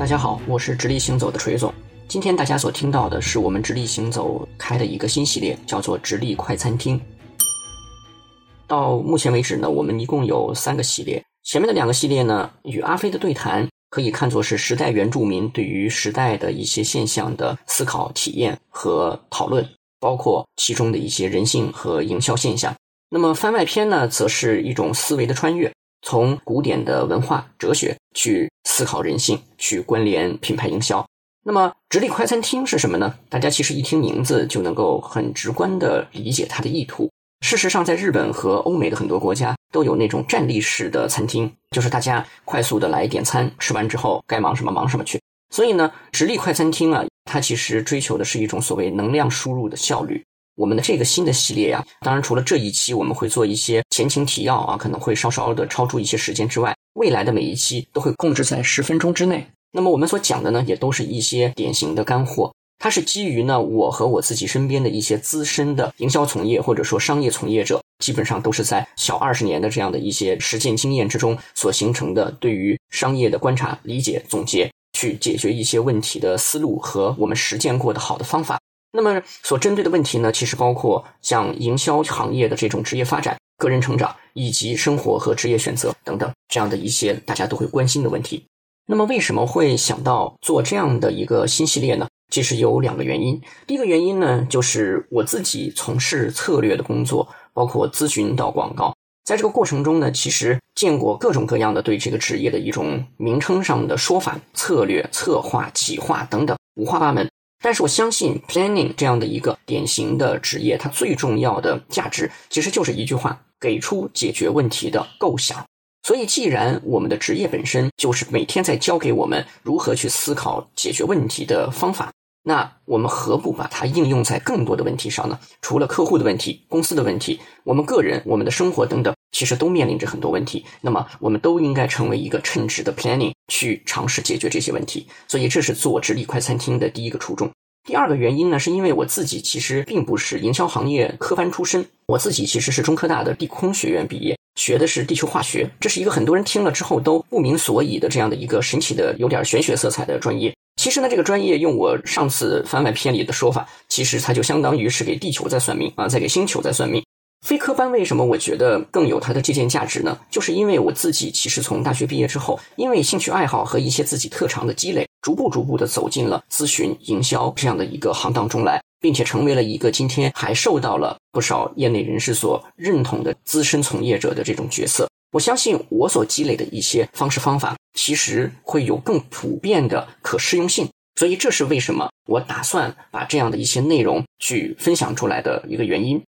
大家好，我是直立行走的锤总。今天大家所听到的是我们直立行走开的一个新系列，叫做直立快餐厅。到目前为止呢，我们一共有三个系列。前面的两个系列呢，与阿飞的对谈可以看作是时代原住民对于时代的一些现象的思考、体验和讨论，包括其中的一些人性和营销现象。那么番外篇呢，则是一种思维的穿越，从古典的文化哲学去思考人性，去关联品牌营销。那么，直立快餐厅是什么呢？大家其实一听名字就能够很直观的理解它的意图。事实上，在日本和欧美的很多国家都有那种站立式的餐厅，就是大家快速的来点餐，吃完之后该忙什么忙什么去。所以呢，直立快餐厅啊，它其实追求的是一种所谓能量输入的效率。我们的这个新的系列呀，当然除了这一期我们会做一些前情提要啊，可能会稍稍的超出一些时间之外，未来的每一期都会控制在十分钟之内。那么我们所讲的呢，也都是一些典型的干货。它是基于呢，我和我自己身边的一些资深的营销从业或者说商业从业者，基本上都是在小二十年的这样的一些实践经验之中所形成的，对于商业的观察、理解、总结，去解决一些问题的思路和我们实践过的好的方法。那么所针对的问题呢，其实包括像营销行业的这种职业发展、个人成长以及生活和职业选择等等这样的一些大家都会关心的问题。那么为什么会想到做这样的一个新系列呢？其实有两个原因。第一个原因呢，就是我自己从事策略的工作，包括咨询到广告，在这个过程中呢，其实见过各种各样的对这个职业的一种名称上的说法，策略、策划、企划等等，五花八门。但是我相信，planning 这样的一个典型的职业，它最重要的价值其实就是一句话：给出解决问题的构想。所以，既然我们的职业本身就是每天在教给我们如何去思考解决问题的方法，那我们何不把它应用在更多的问题上呢？除了客户的问题、公司的问题，我们个人、我们的生活等等，其实都面临着很多问题。那么，我们都应该成为一个称职的 planning，去尝试解决这些问题。所以，这是做直立快餐厅的第一个初衷。第二个原因呢，是因为我自己其实并不是营销行业科班出身，我自己其实是中科大的地空学院毕业。学的是地球化学，这是一个很多人听了之后都不明所以的这样的一个神奇的、有点玄学色彩的专业。其实呢，这个专业用我上次番外篇里的说法，其实它就相当于是给地球在算命啊，在给星球在算命。非科班为什么我觉得更有它的借鉴价值呢？就是因为我自己其实从大学毕业之后，因为兴趣爱好和一些自己特长的积累，逐步逐步的走进了咨询、营销这样的一个行当中来。并且成为了一个今天还受到了不少业内人士所认同的资深从业者的这种角色。我相信我所积累的一些方式方法，其实会有更普遍的可适用性。所以这是为什么我打算把这样的一些内容去分享出来的一个原因。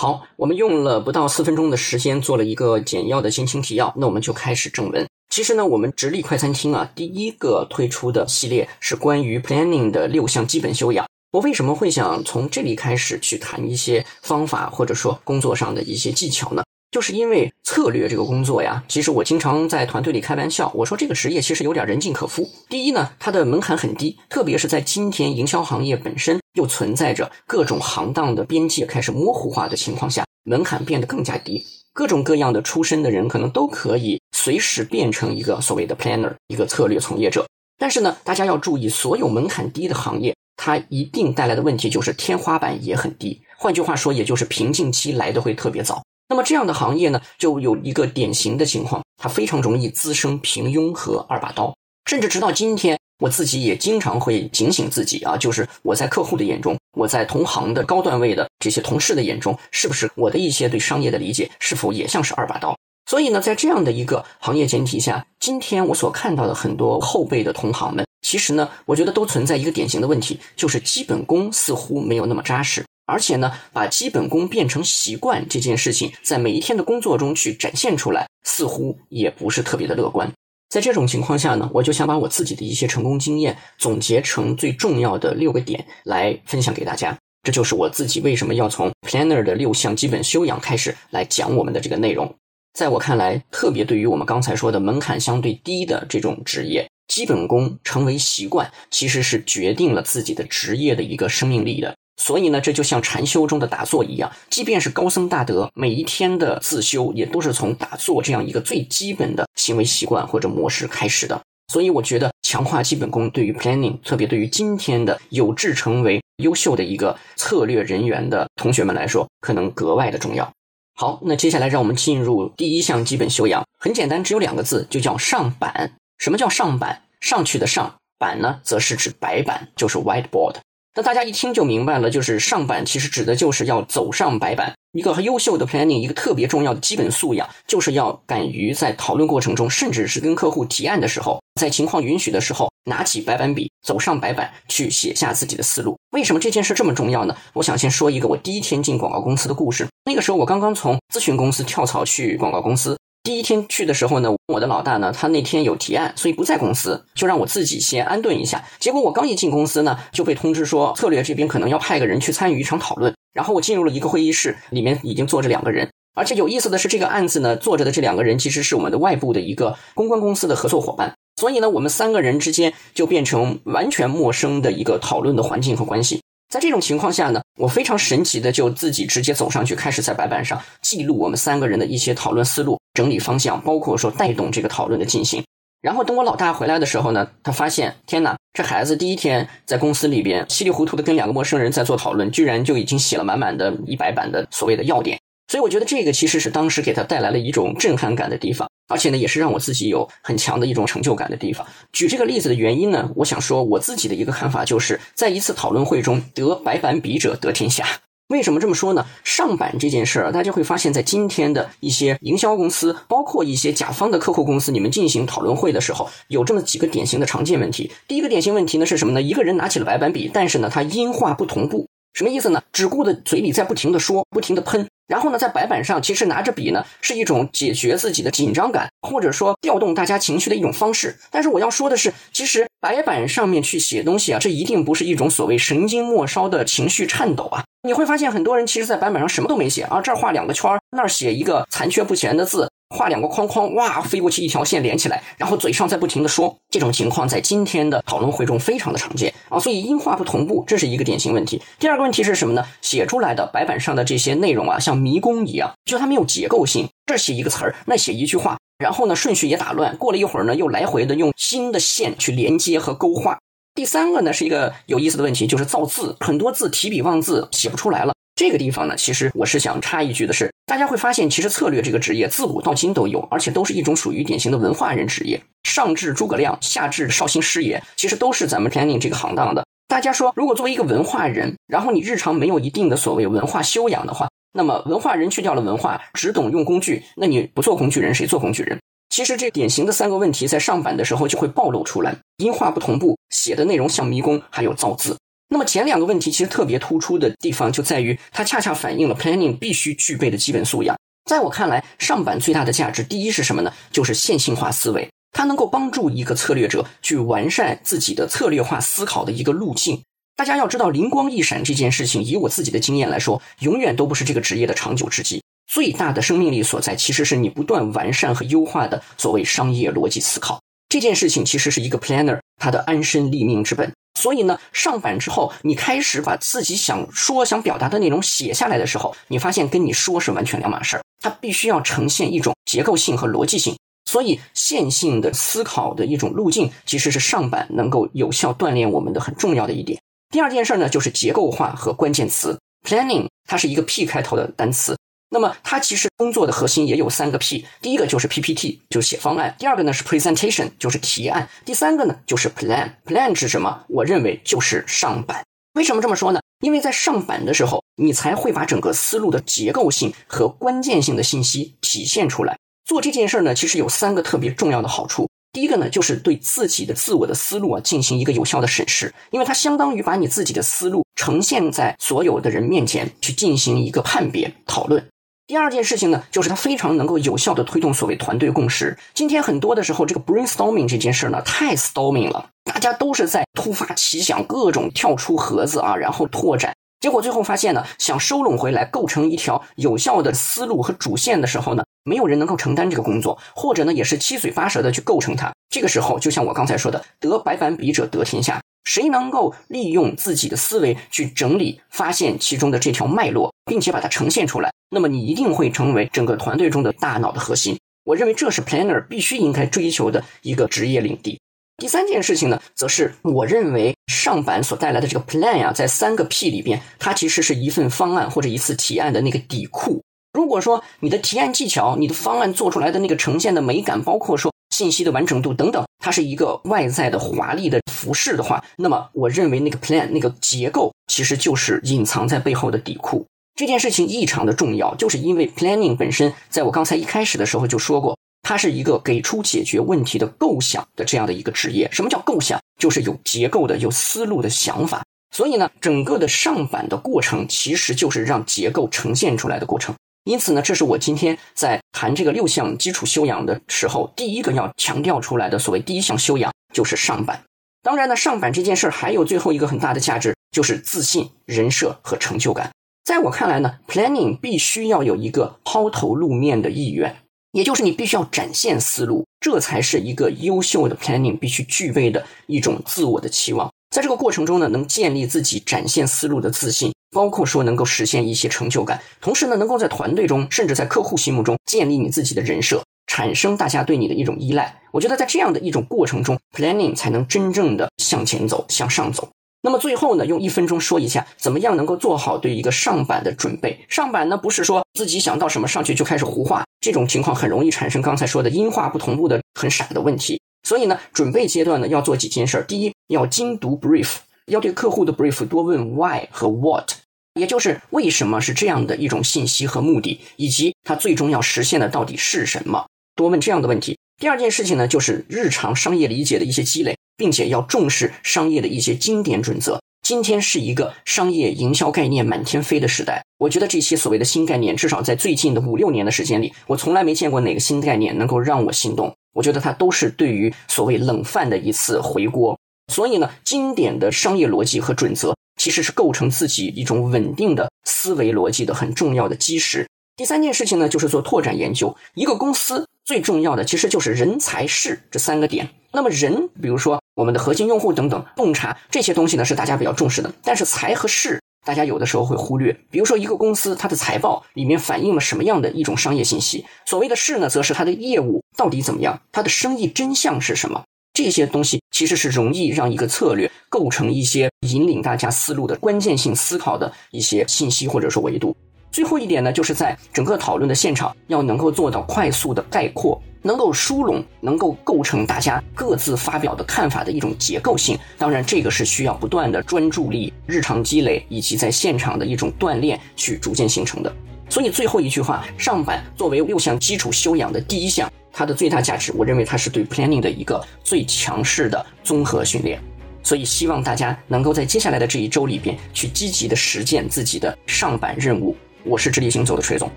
好，我们用了不到四分钟的时间做了一个简要的心情提要，那我们就开始正文。其实呢，我们直立快餐厅啊，第一个推出的系列是关于 planning 的六项基本修养。我为什么会想从这里开始去谈一些方法，或者说工作上的一些技巧呢？就是因为策略这个工作呀，其实我经常在团队里开玩笑，我说这个职业其实有点人尽可夫。第一呢，它的门槛很低，特别是在今天营销行业本身又存在着各种行当的边界开始模糊化的情况下，门槛变得更加低。各种各样的出身的人可能都可以随时变成一个所谓的 planner，一个策略从业者。但是呢，大家要注意，所有门槛低的行业。它一定带来的问题就是天花板也很低，换句话说，也就是瓶颈期来的会特别早。那么这样的行业呢，就有一个典型的情况，它非常容易滋生平庸和二把刀。甚至直到今天，我自己也经常会警醒自己啊，就是我在客户的眼中，我在同行的高段位的这些同事的眼中，是不是我的一些对商业的理解，是否也像是二把刀？所以呢，在这样的一个行业前提下，今天我所看到的很多后辈的同行们。其实呢，我觉得都存在一个典型的问题，就是基本功似乎没有那么扎实，而且呢，把基本功变成习惯这件事情，在每一天的工作中去展现出来，似乎也不是特别的乐观。在这种情况下呢，我就想把我自己的一些成功经验总结成最重要的六个点来分享给大家。这就是我自己为什么要从 Planner 的六项基本修养开始来讲我们的这个内容。在我看来，特别对于我们刚才说的门槛相对低的这种职业。基本功成为习惯，其实是决定了自己的职业的一个生命力的。所以呢，这就像禅修中的打坐一样，即便是高僧大德，每一天的自修也都是从打坐这样一个最基本的行为习惯或者模式开始的。所以我觉得强化基本功对于 planning，特别对于今天的有志成为优秀的一个策略人员的同学们来说，可能格外的重要。好，那接下来让我们进入第一项基本修养，很简单，只有两个字，就叫上板。什么叫上板？上去的上，板呢，则是指白板，就是 whiteboard。那大家一听就明白了，就是上板其实指的就是要走上白板。一个优秀的 planning，一个特别重要的基本素养，就是要敢于在讨论过程中，甚至是跟客户提案的时候，在情况允许的时候，拿起白板笔，走上白板去写下自己的思路。为什么这件事这么重要呢？我想先说一个我第一天进广告公司的故事。那个时候我刚刚从咨询公司跳槽去广告公司。第一天去的时候呢，我的老大呢，他那天有提案，所以不在公司，就让我自己先安顿一下。结果我刚一进公司呢，就被通知说策略这边可能要派个人去参与一场讨论。然后我进入了一个会议室，里面已经坐着两个人，而且有意思的是，这个案子呢，坐着的这两个人其实是我们的外部的一个公关公司的合作伙伴。所以呢，我们三个人之间就变成完全陌生的一个讨论的环境和关系。在这种情况下呢，我非常神奇的就自己直接走上去，开始在白板上记录我们三个人的一些讨论思路、整理方向，包括说带动这个讨论的进行。然后等我老大回来的时候呢，他发现天哪，这孩子第一天在公司里边稀里糊涂的跟两个陌生人在做讨论，居然就已经写了满满的一百版的所谓的要点。所以我觉得这个其实是当时给他带来了一种震撼感的地方，而且呢，也是让我自己有很强的一种成就感的地方。举这个例子的原因呢，我想说我自己的一个看法，就是在一次讨论会中，得白板笔者得天下。为什么这么说呢？上板这件事儿，大家会发现在今天的一些营销公司，包括一些甲方的客户公司，你们进行讨论会的时候，有这么几个典型的常见问题。第一个典型问题呢是什么呢？一个人拿起了白板笔，但是呢，他音画不同步。什么意思呢？只顾着嘴里在不停的说，不停的喷，然后呢，在白板上其实拿着笔呢，是一种解决自己的紧张感，或者说调动大家情绪的一种方式。但是我要说的是，其实白板上面去写东西啊，这一定不是一种所谓神经末梢的情绪颤抖啊。你会发现，很多人其实，在白板上什么都没写啊，这儿画两个圈那儿写一个残缺不全的字。画两个框框，哇，飞过去一条线连起来，然后嘴上在不停的说，这种情况在今天的讨论会中非常的常见啊，所以音画不同步，这是一个典型问题。第二个问题是什么呢？写出来的白板上的这些内容啊，像迷宫一样，就它没有结构性，这写一个词儿，那写一句话，然后呢顺序也打乱，过了一会儿呢又来回的用新的线去连接和勾画。第三个呢是一个有意思的问题，就是造字，很多字提笔忘字，写不出来了。这个地方呢，其实我是想插一句的是，大家会发现，其实策略这个职业自古到今都有，而且都是一种属于典型的文化人职业。上至诸葛亮，下至绍兴师爷，其实都是咱们 planning 这个行当的。大家说，如果作为一个文化人，然后你日常没有一定的所谓文化修养的话，那么文化人去掉了文化，只懂用工具，那你不做工具人，谁做工具人？其实这典型的三个问题，在上板的时候就会暴露出来：音画不同步，写的内容像迷宫，还有造字。那么前两个问题其实特别突出的地方就在于，它恰恰反映了 planning 必须具备的基本素养。在我看来，上板最大的价值，第一是什么呢？就是线性化思维，它能够帮助一个策略者去完善自己的策略化思考的一个路径。大家要知道，灵光一闪这件事情，以我自己的经验来说，永远都不是这个职业的长久之计。最大的生命力所在，其实是你不断完善和优化的所谓商业逻辑思考。这件事情其实是一个 planner 他的安身立命之本。所以呢，上板之后，你开始把自己想说、想表达的内容写下来的时候，你发现跟你说是完全两码事儿。它必须要呈现一种结构性和逻辑性。所以，线性的思考的一种路径，其实是上板能够有效锻炼我们的很重要的一点。第二件事呢，就是结构化和关键词 planning，它是一个 P 开头的单词。那么它其实工作的核心也有三个 P，第一个就是 PPT，就是写方案；第二个呢是 Presentation，就是提案；第三个呢就是 Plan。Plan 是什么？我认为就是上板。为什么这么说呢？因为在上板的时候，你才会把整个思路的结构性和关键性的信息体现出来。做这件事呢，其实有三个特别重要的好处。第一个呢，就是对自己的自我的思路啊进行一个有效的审视，因为它相当于把你自己的思路呈现在所有的人面前去进行一个判别讨论。第二件事情呢，就是它非常能够有效的推动所谓团队共识。今天很多的时候，这个 brainstorming 这件事呢，太 storming 了，大家都是在突发奇想，各种跳出盒子啊，然后拓展。结果最后发现呢，想收拢回来，构成一条有效的思路和主线的时候呢，没有人能够承担这个工作，或者呢，也是七嘴八舌的去构成它。这个时候，就像我刚才说的，得白板笔者得天下。谁能够利用自己的思维去整理、发现其中的这条脉络，并且把它呈现出来，那么你一定会成为整个团队中的大脑的核心。我认为这是 planner 必须应该追求的一个职业领地。第三件事情呢，则是我认为上板所带来的这个 plan 呀，在三个 P 里边，它其实是一份方案或者一次提案的那个底库。如果说你的提案技巧、你的方案做出来的那个呈现的美感，包括说信息的完整度等等，它是一个外在的华丽的服饰的话，那么我认为那个 plan 那个结构其实就是隐藏在背后的底库。这件事情异常的重要，就是因为 planning 本身，在我刚才一开始的时候就说过。它是一个给出解决问题的构想的这样的一个职业。什么叫构想？就是有结构的、有思路的想法。所以呢，整个的上板的过程其实就是让结构呈现出来的过程。因此呢，这是我今天在谈这个六项基础修养的时候，第一个要强调出来的所谓第一项修养就是上板。当然呢，上板这件事儿还有最后一个很大的价值，就是自信、人设和成就感。在我看来呢，planning 必须要有一个抛头露面的意愿。也就是你必须要展现思路，这才是一个优秀的 planning 必须具备的一种自我的期望。在这个过程中呢，能建立自己展现思路的自信，包括说能够实现一些成就感，同时呢，能够在团队中，甚至在客户心目中建立你自己的人设，产生大家对你的一种依赖。我觉得在这样的一种过程中，planning 才能真正的向前走，向上走。那么最后呢，用一分钟说一下，怎么样能够做好对一个上板的准备？上板呢，不是说自己想到什么上去就开始胡画，这种情况很容易产生刚才说的音画不同步的很傻的问题。所以呢，准备阶段呢，要做几件事儿。第一，要精读 brief，要对客户的 brief 多问 why 和 what，也就是为什么是这样的一种信息和目的，以及它最终要实现的到底是什么，多问这样的问题。第二件事情呢，就是日常商业理解的一些积累。并且要重视商业的一些经典准则。今天是一个商业营销概念满天飞的时代，我觉得这些所谓的新概念，至少在最近的五六年的时间里，我从来没见过哪个新概念能够让我心动。我觉得它都是对于所谓冷饭的一次回锅。所以呢，经典的商业逻辑和准则，其实是构成自己一种稳定的思维逻辑的很重要的基石。第三件事情呢，就是做拓展研究。一个公司最重要的其实就是人才事这三个点。那么人，比如说我们的核心用户等等，洞察这些东西呢，是大家比较重视的。但是财和势，大家有的时候会忽略。比如说一个公司它的财报里面反映了什么样的一种商业信息？所谓的势呢，则是它的业务到底怎么样，它的生意真相是什么？这些东西其实是容易让一个策略构成一些引领大家思路的关键性思考的一些信息或者说维度。最后一点呢，就是在整个讨论的现场，要能够做到快速的概括，能够梳拢，能够构成大家各自发表的看法的一种结构性。当然，这个是需要不断的专注力、日常积累以及在现场的一种锻炼去逐渐形成的。所以最后一句话，上板作为六项基础修养的第一项，它的最大价值，我认为它是对 planning 的一个最强势的综合训练。所以希望大家能够在接下来的这一周里边去积极的实践自己的上板任务。我是直立行走的锤总，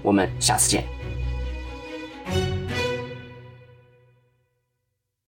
我们下次见。